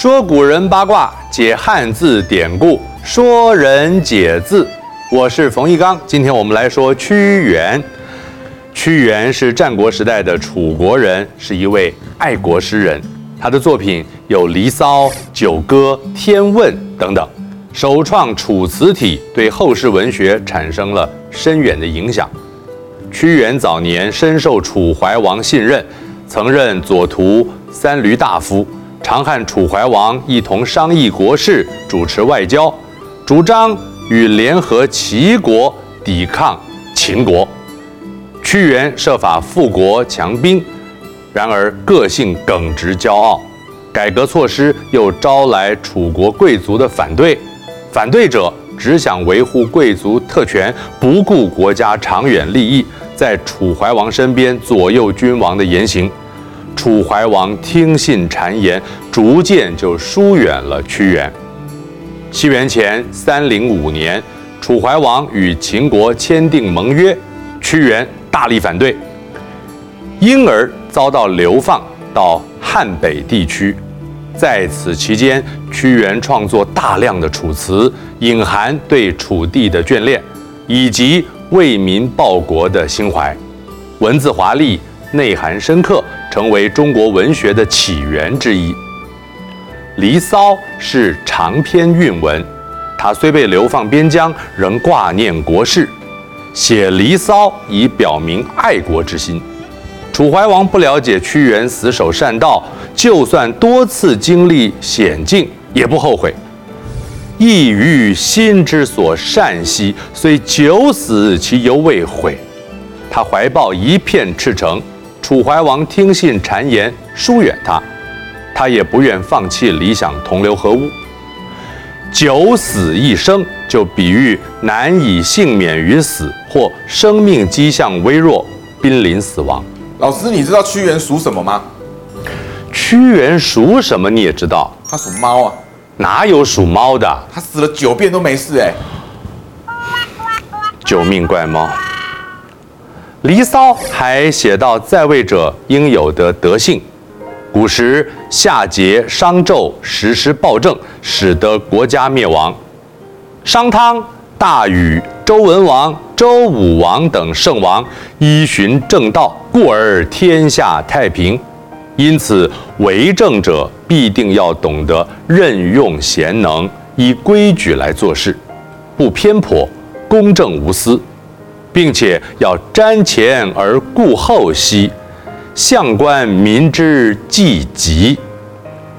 说古人八卦，解汉字典故，说人解字。我是冯玉刚，今天我们来说屈原。屈原是战国时代的楚国人，是一位爱国诗人。他的作品有《离骚》《九歌》《天问》等等，首创楚辞体，对后世文学产生了深远的影响。屈原早年深受楚怀王信任，曾任左徒、三闾大夫。常和楚怀王一同商议国事，主持外交，主张与联合齐国抵抗秦国。屈原设法富国强兵，然而个性耿直骄傲，改革措施又招来楚国贵族的反对。反对者只想维护贵族特权，不顾国家长远利益，在楚怀王身边左右君王的言行。楚怀王听信谗言，逐渐就疏远了屈原。西元前三零五年，楚怀王与秦国签订盟约，屈原大力反对，因而遭到流放到汉北地区。在此期间，屈原创作大量的楚辞，隐含对楚地的眷恋，以及为民报国的心怀，文字华丽，内涵深刻。成为中国文学的起源之一，《离骚》是长篇韵文，他虽被流放边疆，仍挂念国事，写《离骚》以表明爱国之心。楚怀王不了解屈原死守善道，就算多次经历险境，也不后悔。异于心之所善兮，虽九死其犹未悔。他怀抱一片赤诚。楚怀王听信谗言，疏远他，他也不愿放弃理想，同流合污。九死一生，就比喻难以幸免于死，或生命迹象微弱，濒临死亡。老师，你知道屈原属什么吗？屈原属什么？你也知道？他属猫啊。哪有属猫的？他死了九遍都没事哎。救命怪猫。《离骚》还写到在位者应有的德性。古时夏桀、商纣实施暴政，使得国家灭亡。商汤、大禹、周文王、周武王等圣王依循正道，故而天下太平。因此，为政者必定要懂得任用贤能，依规矩来做事，不偏颇，公正无私。并且要瞻前而顾后兮，相观民之济急，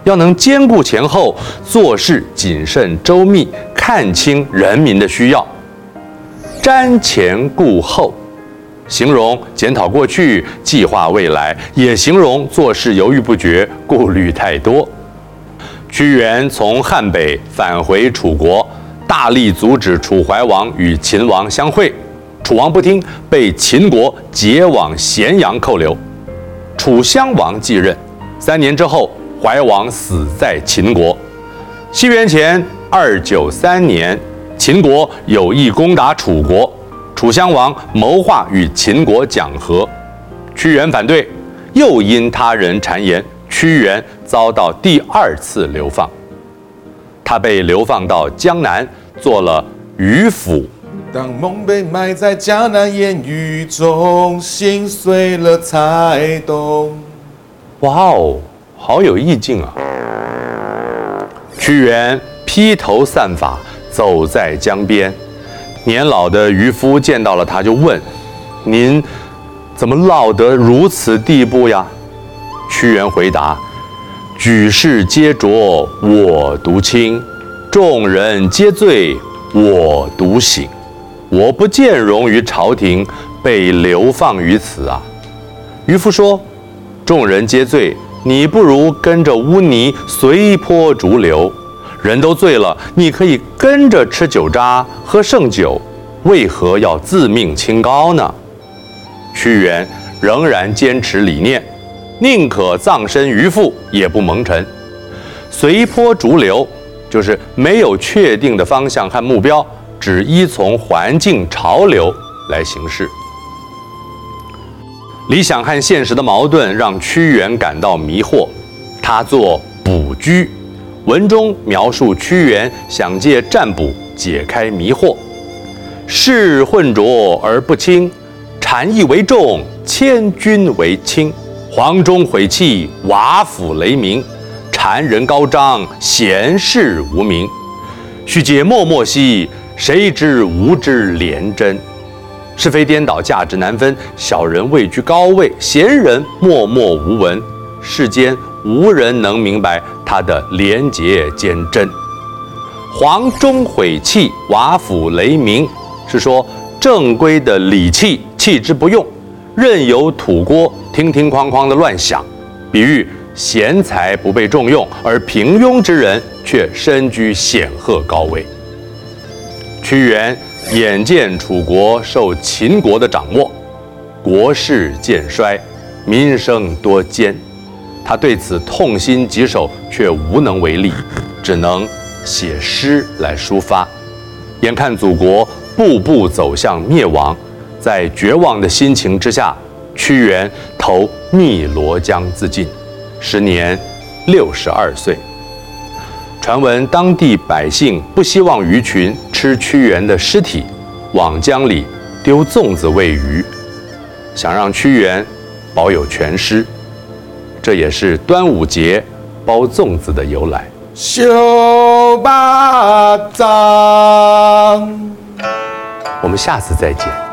要能兼顾前后，做事谨慎周密，看清人民的需要。瞻前顾后，形容检讨过去，计划未来，也形容做事犹豫不决，顾虑太多。屈原从汉北返回楚国，大力阻止楚怀王与秦王相会。楚王不听，被秦国解往咸阳扣留。楚襄王继任，三年之后，怀王死在秦国。西元前二九三年，秦国有意攻打楚国，楚襄王谋划与秦国讲和，屈原反对，又因他人谗言，屈原遭到第二次流放。他被流放到江南，做了渔夫。当梦被埋在江南烟雨中，心碎了才懂。哇哦，好有意境啊！屈原披头散发走在江边，年老的渔夫见到了他，就问：“您怎么落得如此地步呀？”屈原回答：“举世皆浊，我独清；众人皆醉，我独醒。”我不见容于朝廷，被流放于此啊！渔夫说：“众人皆醉，你不如跟着污泥随波逐流。人都醉了，你可以跟着吃酒渣、喝剩酒，为何要自命清高呢？”屈原仍然坚持理念，宁可葬身鱼腹，也不蒙尘。随波逐流，就是没有确定的方向和目标。只依从环境潮流来行事，理想和现实的矛盾让屈原感到迷惑。他做卜居，文中描述屈原想借占卜解开迷惑，士混浊而不清，禅意为重，千钧为轻。黄钟毁弃，瓦釜雷鸣，谗人高张，贤士无名。须解默默兮，谁知吾之廉贞？是非颠倒，价值难分。小人位居高位，闲人默默无闻，世间无人能明白他的廉洁坚贞。黄钟毁弃，瓦釜雷鸣，是说正规的礼器弃之不用，任由土锅叮叮哐哐的乱响，比喻贤才不被重用，而平庸之人却身居显赫高位。屈原。眼见楚国受秦国的掌握，国势渐衰，民生多艰，他对此痛心疾首，却无能为力，只能写诗来抒发。眼看祖国步步走向灭亡，在绝望的心情之下，屈原投汨罗江自尽，时年六十二岁。传闻当地百姓不希望鱼群吃屈原的尸体，往江里丢粽子喂鱼，想让屈原保有全尸，这也是端午节包粽子的由来。羞巴掌，我们下次再见。